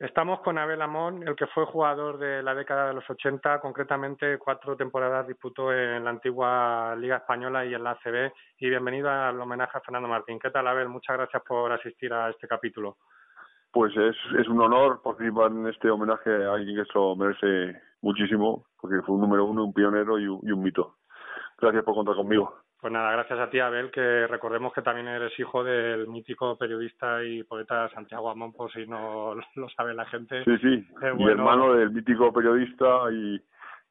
Estamos con Abel Amón, el que fue jugador de la década de los 80, concretamente cuatro temporadas disputó en la antigua Liga Española y en la ACB. Y bienvenido al homenaje a Fernando Martín. ¿Qué tal, Abel? Muchas gracias por asistir a este capítulo. Pues es, es un honor participar en este homenaje a alguien que eso merece muchísimo, porque fue un número uno, un pionero y un mito. Gracias por contar conmigo. Pues nada, gracias a ti, Abel, que recordemos que también eres hijo del mítico periodista y poeta Santiago Amón, por si no lo sabe la gente. Sí, sí, y hermano del mítico periodista y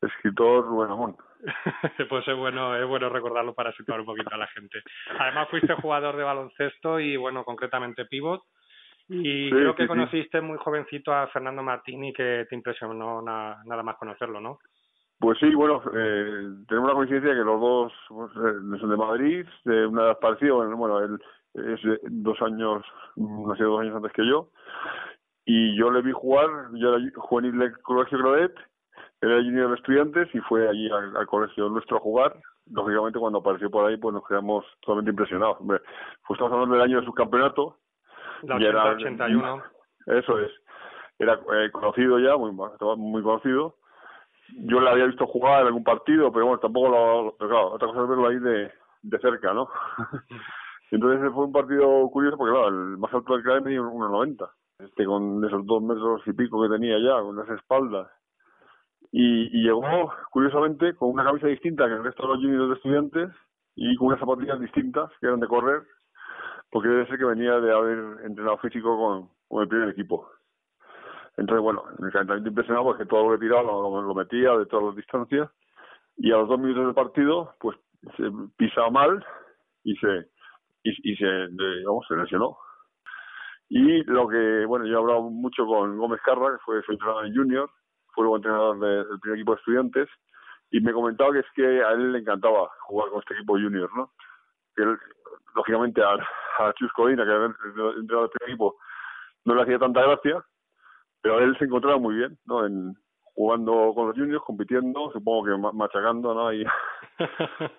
escritor Rubén Amón. pues es bueno, es bueno recordarlo para situar un poquito a la gente. Además fuiste jugador de baloncesto y, bueno, concretamente pivot. Y creo que conociste muy jovencito a Fernando Martín y que te impresionó nada más conocerlo, ¿no? Pues sí, bueno, eh, tenemos la coincidencia que los dos pues, eh, son de Madrid, de una edad parecida, bueno, él es dos años, nació dos años antes que yo, y yo le vi jugar, yo era juvenil del Colegio él era junior de estudiantes y fue allí al, colegio nuestro a jugar. Lógicamente cuando apareció por ahí pues nos quedamos totalmente impresionados. Hombre, pues estamos hablando del año de su campeonato. La 81. Eso es. Era eh, conocido ya, muy, muy conocido yo le había visto jugar en algún partido, pero bueno, tampoco lo, claro, otra cosa es verlo ahí de, de cerca, ¿no? Entonces fue un partido curioso porque claro, el más alto del CAE medía 1,90. Este con esos dos metros y pico que tenía ya, con las espaldas. Y, y llegó, curiosamente, con una camisa distinta que el resto de los juniors de estudiantes y con unas zapatillas distintas que eran de correr, porque debe ser que venía de haber entrenado físico con, con el primer equipo. Entonces, bueno, el calentamiento impresionado porque todo lo que tiraba lo, metía de todas las distancias y a los dos minutos del partido, pues se pisa mal y se y, y se, digamos, se lesionó. Y lo que, bueno, yo he hablado mucho con Gómez Carra, que fue su entrenador en Junior, fue luego entrenador del primer equipo de estudiantes, y me comentaba que es que a él le encantaba jugar con este equipo Junior, ¿no? Que él, lógicamente, a, a Chus Codina, que era el entrenador del primer equipo, no le hacía tanta gracia, pero él se encontraba muy bien, ¿no? En, jugando con los juniors, compitiendo, supongo que machacando, ¿no? Y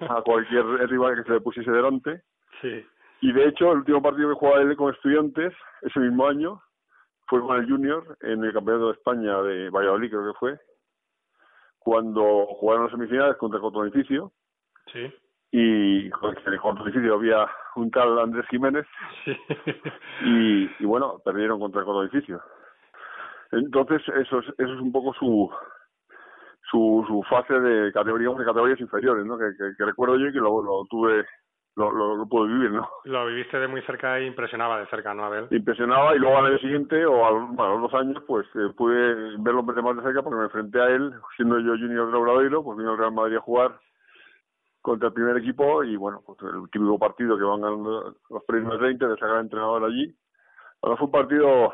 a cualquier rival que se le pusiese delante. Sí. Y de hecho, el último partido que jugaba él con estudiantes, ese mismo año, fue con el Junior en el Campeonato de España de Valladolid, creo que fue, cuando jugaron las semifinales contra el Edificio. Sí. Y con el Edificio había un tal Andrés Jiménez. Sí. Y, y bueno, perdieron contra el Edificio. Entonces, eso es, eso es un poco su, su, su fase de categorías, de categorías inferiores, ¿no? Que, que, recuerdo yo y que lo, lo tuve, lo, lo, lo, pude vivir, ¿no? Lo viviste de muy cerca e impresionaba de cerca, ¿no, Abel? Impresionaba y luego al año siguiente, o a, bueno, a los dos años, pues eh, pude verlo más de cerca porque me enfrenté a él, siendo yo junior de Obradoiro, pues vino al Real Madrid a jugar contra el primer equipo y bueno, pues el típico partido que van ganando los primeros 20 de sacar entrenador allí. Ahora fue un partido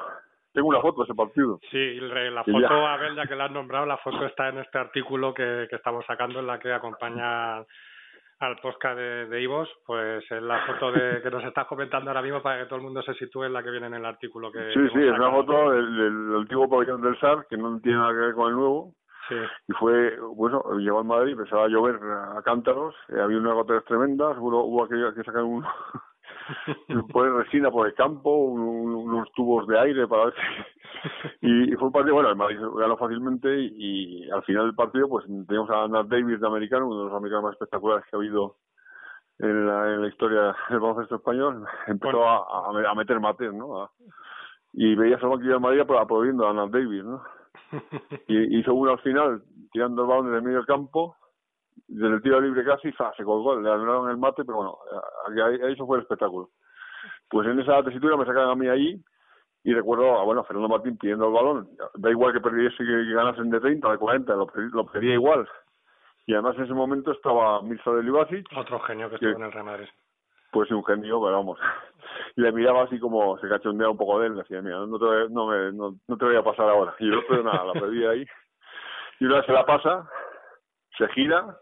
tengo una foto de ese partido. Sí, la foto, ya. Abel, ya que la has nombrado, la foto está en este artículo que, que estamos sacando, en la que acompaña al podcast de, Ivos, pues es la foto de, que nos estás comentando ahora mismo para que todo el mundo se sitúe en la que viene en el artículo que Sí, sí, es una foto del, del antiguo pabellón del SAR, que no tiene nada que ver con el nuevo. Sí. Y fue, bueno, llegó a Madrid, empezaba a llover a cántaros, eh, había unas goteras tremendas, hubo, hubo que, que sacar un, poner resina por el campo, unos tubos de aire para ver y, fue un partido, bueno, el Madrid ganó fácilmente y, al final del partido pues teníamos a Nat Davis de americano, uno de los americanos más espectaculares que ha habido en la, en la historia del baloncesto español, empezó a, a, meter mates, ¿no? y veías al banquillo de Madrid aplaudiendo a Nat Davis, ¿no? y hizo uno al final, tirando el balón en el medio del campo, desde el tiro libre casi se colgó, le anularon el mate, pero bueno, ahí, eso fue el espectáculo. Pues en esa tesitura me sacaron a mí ahí y recuerdo a bueno, Fernando Martín pidiendo el balón. Da igual que perdiese que, ganasen de 30 o de 40, lo, lo pedía igual. Y además en ese momento estaba Mirza de Libasic. Otro genio que, estuvo en el Real Madrid. puede ser un genio, pero vamos. Y le miraba así como se cachondeaba un poco de él, decía, mira, no te, no, me, no, no te voy a pasar ahora. Y yo, pero nada, la perdí ahí. Y una vez se la pasa, se gira,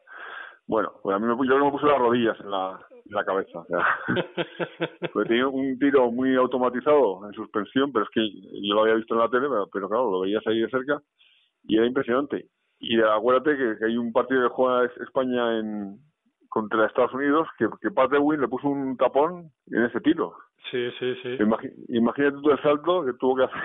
bueno, pues a mí me, yo me puse las rodillas en la, en la cabeza. O sea, tenía un tiro muy automatizado en suspensión, pero es que yo lo había visto en la tele, pero, pero claro, lo veías ahí de cerca y era impresionante. Y acuérdate que, que hay un partido que juega España en, contra Estados Unidos que, que Pat le puso un tapón en ese tiro. Sí, sí, sí. imagínate tú el salto que tuvo que hacer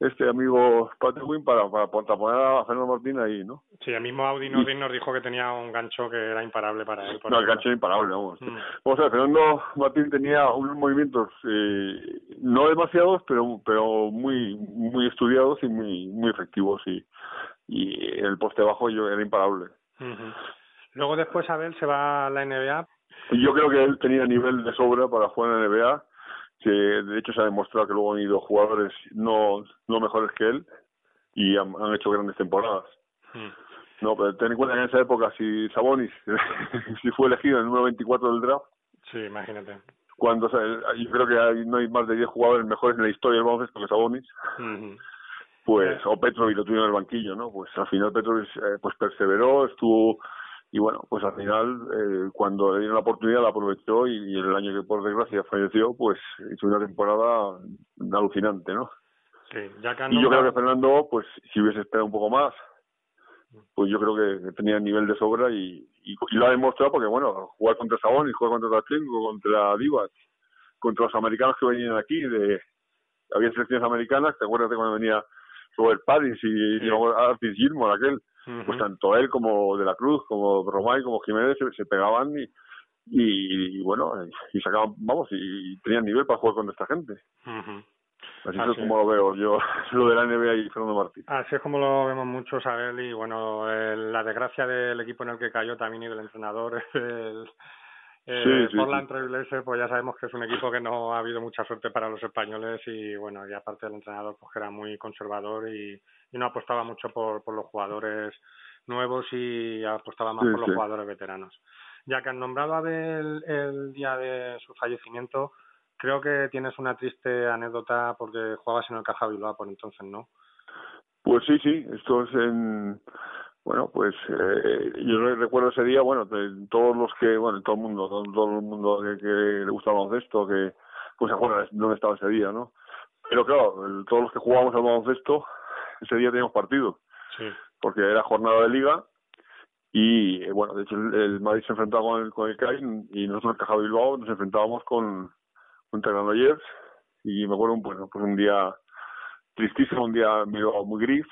este amigo Pat Ewing para, para, taponar a Fernando Martín ahí, ¿no? Sí, el mismo Audi nos, nos dijo que tenía un gancho que era imparable para él. no, el gancho era imparable, vamos. Mm. Vamos a ver, Fernando Martín tenía unos movimientos eh, no demasiados, pero pero muy muy estudiados y muy muy efectivos y, y el poste bajo yo era imparable. Luego después Abel se va a la NBA. Yo creo que él tenía nivel de sobra para jugar en la NBA, que de hecho se ha demostrado que luego han ido jugadores no, no mejores que él y han, hecho grandes temporadas. Hmm. No, pero ten en cuenta que en esa época si Sabonis si fue elegido en el número 24 del draft. Sí, imagínate. Cuando yo creo que no hay más de 10 jugadores mejores en la historia del baloncesto que Sabonis. Pues, o Petrovic lo tuvieron en el banquillo, ¿no? Pues al final Petrovic eh, pues perseveró, estuvo y bueno, pues al final, eh, cuando le dieron la oportunidad, la aprovechó y, el año que por desgracia falleció, pues hizo una temporada alucinante, ¿no? Sí, ya y yo creo que Fernando, pues si hubiese esperado un poco más, pues yo creo que tenía nivel de sobra y, y, lo ha demostrado porque, bueno, jugar contra Sabón y jugar contra Tachenko, contra Divas, contra los americanos que venían aquí, de había selecciones americanas, ¿te acuerdas de cuando venía Robert Paris y, sí. y Artis Gilmore, aquel? pues tanto él como De la Cruz, como Romay, como Jiménez se, pegaban y, y, bueno, y sacaban, vamos, y, tenían nivel para jugar con esta gente. Así, es como lo veo yo, lo de la NBA y Fernando Martín. Así es como lo vemos muchos, Abel, y bueno, la desgracia del equipo en el que cayó también y del entrenador, el, eh, sí, Portland Trailblazers, pues ya sabemos que es un equipo que no ha habido mucha suerte para los españoles y bueno, y aparte del entrenador, pues que era muy conservador y, y no apostaba mucho por, por los jugadores nuevos y apostaba más por los jugadores veteranos. Ya que han nombrado a Abel el día de su fallecimiento, creo que tienes una triste anécdota porque jugabas en el Caja Bilbao por entonces, ¿no? Pues sí, sí, esto es en bueno, pues eh, yo recuerdo ese día, bueno, todos los que, bueno, todo el mundo, todo, el mundo que, que le gustaba el baloncesto, que pues se acuerda dónde estaba ese día, ¿no? Pero claro, todos los que jugábamos al baloncesto, ese día teníamos partido, sí. porque era jornada de liga y, eh, bueno, de hecho el, Madrid se enfrentaba con el, con el CAI y nosotros en Caja Bilbao nos enfrentábamos con, contra Granollers y me acuerdo, bueno, pues un día tristísimo, un día muy gris,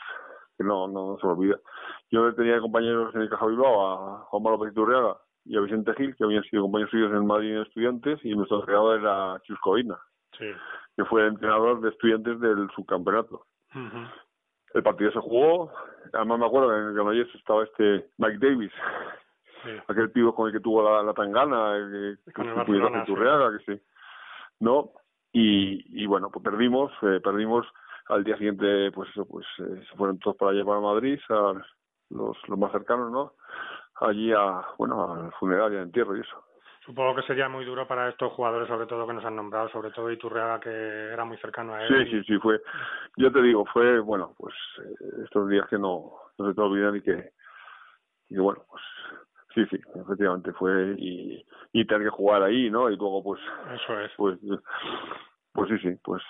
que no, no, se me olvida. Yo tenía compañeros en el Caja Bilbao a Juan Petit y a Vicente Gil, que habían sido compañeros suyos en Madrid en Estudiantes, y nuestro entrenador era Chuscovina, sí. que fue el entrenador de Estudiantes del subcampeonato. El partido se jugó, además me acuerdo que en el Granollers estaba este Mike Davis, aquel pivo con el que tuvo la, la tangana, que, con el que sí. ¿No? Y, y bueno, pues perdimos, eh, perdimos al día siguiente pues eso pues eh, se fueron todos para allá para Madrid a los los más cercanos no allí a bueno al funeral y al entierro y eso. Supongo que sería muy duro para estos jugadores sobre todo que nos han nombrado sobre todo Iturriaga que era muy cercano a él. Sí sí sí fue yo te digo fue bueno pues eh, estos días que no no se te olvidan y que y bueno pues sí sí efectivamente fue y y tener que jugar ahí no y luego pues eso es. pues pues sí sí pues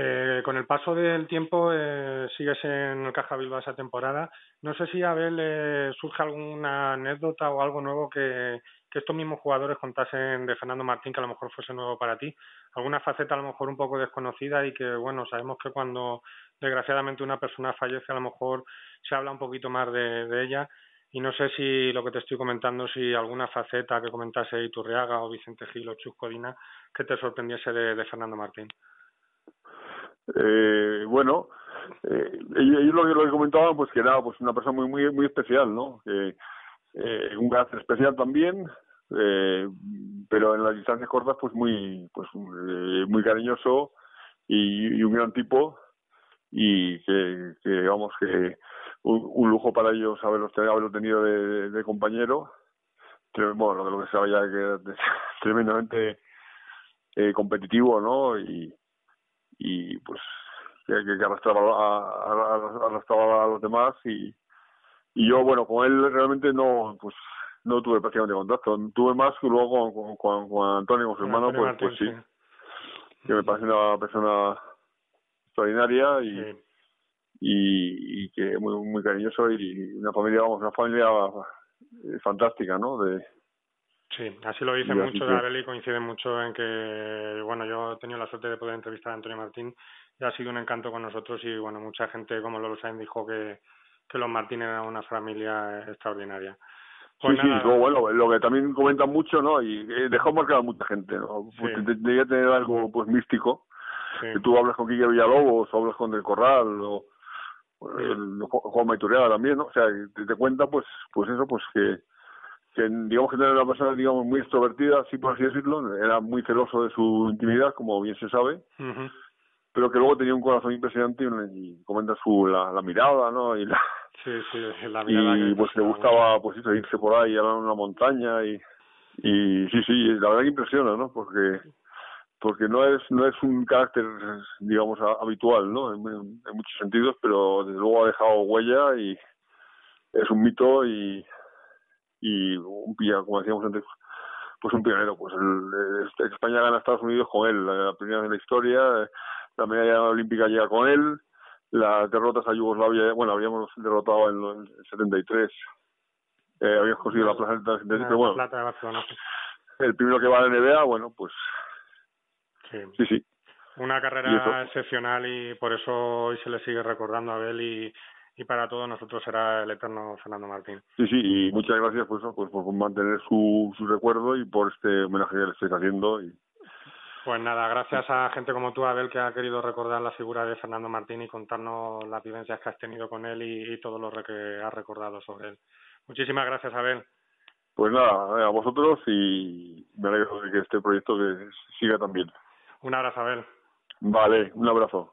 eh, con el paso del tiempo eh, sigues en el Caja Bilbao esa temporada. No sé si a Abel eh, surge alguna anécdota o algo nuevo que, que estos mismos jugadores contasen de Fernando Martín que a lo mejor fuese nuevo para ti. Alguna faceta a lo mejor un poco desconocida y que, bueno, sabemos que cuando desgraciadamente una persona fallece a lo mejor se habla un poquito más de, ella. Y no sé si lo que te estoy comentando, si alguna faceta que comentase Iturriaga o Vicente Gil o Chusco Dina que te sorprendiese de Fernando Martín eh, bueno, eh, ellos lo, lo que comentaban, pues que era pues una persona muy muy muy especial, ¿no? Que, eh, un carácter especial también, eh, pero en las distancias cortas, pues muy pues eh, muy cariñoso y, un gran tipo y que, que vamos que un, lujo para ellos haberlo, haberlo tenido de, compañero bueno, lo que se ya que es tremendamente eh, competitivo, ¿no? Y, y pues que, que arrastraba a, arrastraba a los demás y, y yo, bueno, con él realmente no, pues no tuve prácticamente contacto. Tuve más que luego con, con, con Antonio, con su hermano, pues, pues sí. Que me parece una persona extraordinaria y, y, y, que muy, muy cariñoso y una familia, vamos, una familia eh, fantástica, ¿no? De, Sí, así lo dice mucho de Abel y coincide mucho en que, bueno, yo he tenido la suerte de poder entrevistar a Antonio Martín y ha sido un encanto con nosotros y, bueno, mucha gente como Lolo Sainz dijo que, que los Martín eran una familia extraordinaria. Pues sí, sí, bueno, lo que también comentan mucho, ¿no? Y eh, dejó marcado a mucha gente, ¿no? Pues debería tener algo, pues, místico. Que tú hablas con Quique Villalobos, o hablas con Del Corral, o el, Juan Maituriaga también, ¿no? O sea, te, te cuenta, pues, pues eso, pues que que digamos que era una persona digamos muy extrovertida, así por así decirlo, era muy celoso de su intimidad, como bien se sabe, pero que luego tenía un corazón impresionante y, comenta su la, la, mirada, ¿no? Y la, sí, sí, la mirada y pues le gustaba pues irse por ahí a una montaña y y sí, sí, la verdad que impresiona, ¿no? Porque porque no es no es un carácter digamos habitual, ¿no? En, en muchos sentidos, pero desde luego ha dejado huella y es un mito y y un como decíamos antes, pues un pionero. Pues el, España gana a Estados Unidos con él, la primera de la historia, la medalla olímpica llega con él, las derrotas a Yugoslavia, bueno, habíamos derrotado en el 73, eh, habíamos conseguido la plaza del 73, pero bueno, el primero que va a la NBA, bueno, pues sí, sí. Una carrera excepcional y por eso hoy se le sigue recordando a Abel y, y para todos nosotros será el eterno Fernando Martín. Sí, sí, y muchas gracias pues, pues por mantener su, su recuerdo y por este homenaje que le estáis haciendo. Y... Pues nada, gracias a gente como tú, Abel, que ha querido recordar la figura de Fernando Martín y contarnos las vivencias que has tenido con él y, todo lo que has recordado sobre él. Muchísimas gracias, Abel. Pues nada, a vosotros y me alegro de que este proyecto que siga también. Un abrazo, Abel. Vale, un abrazo.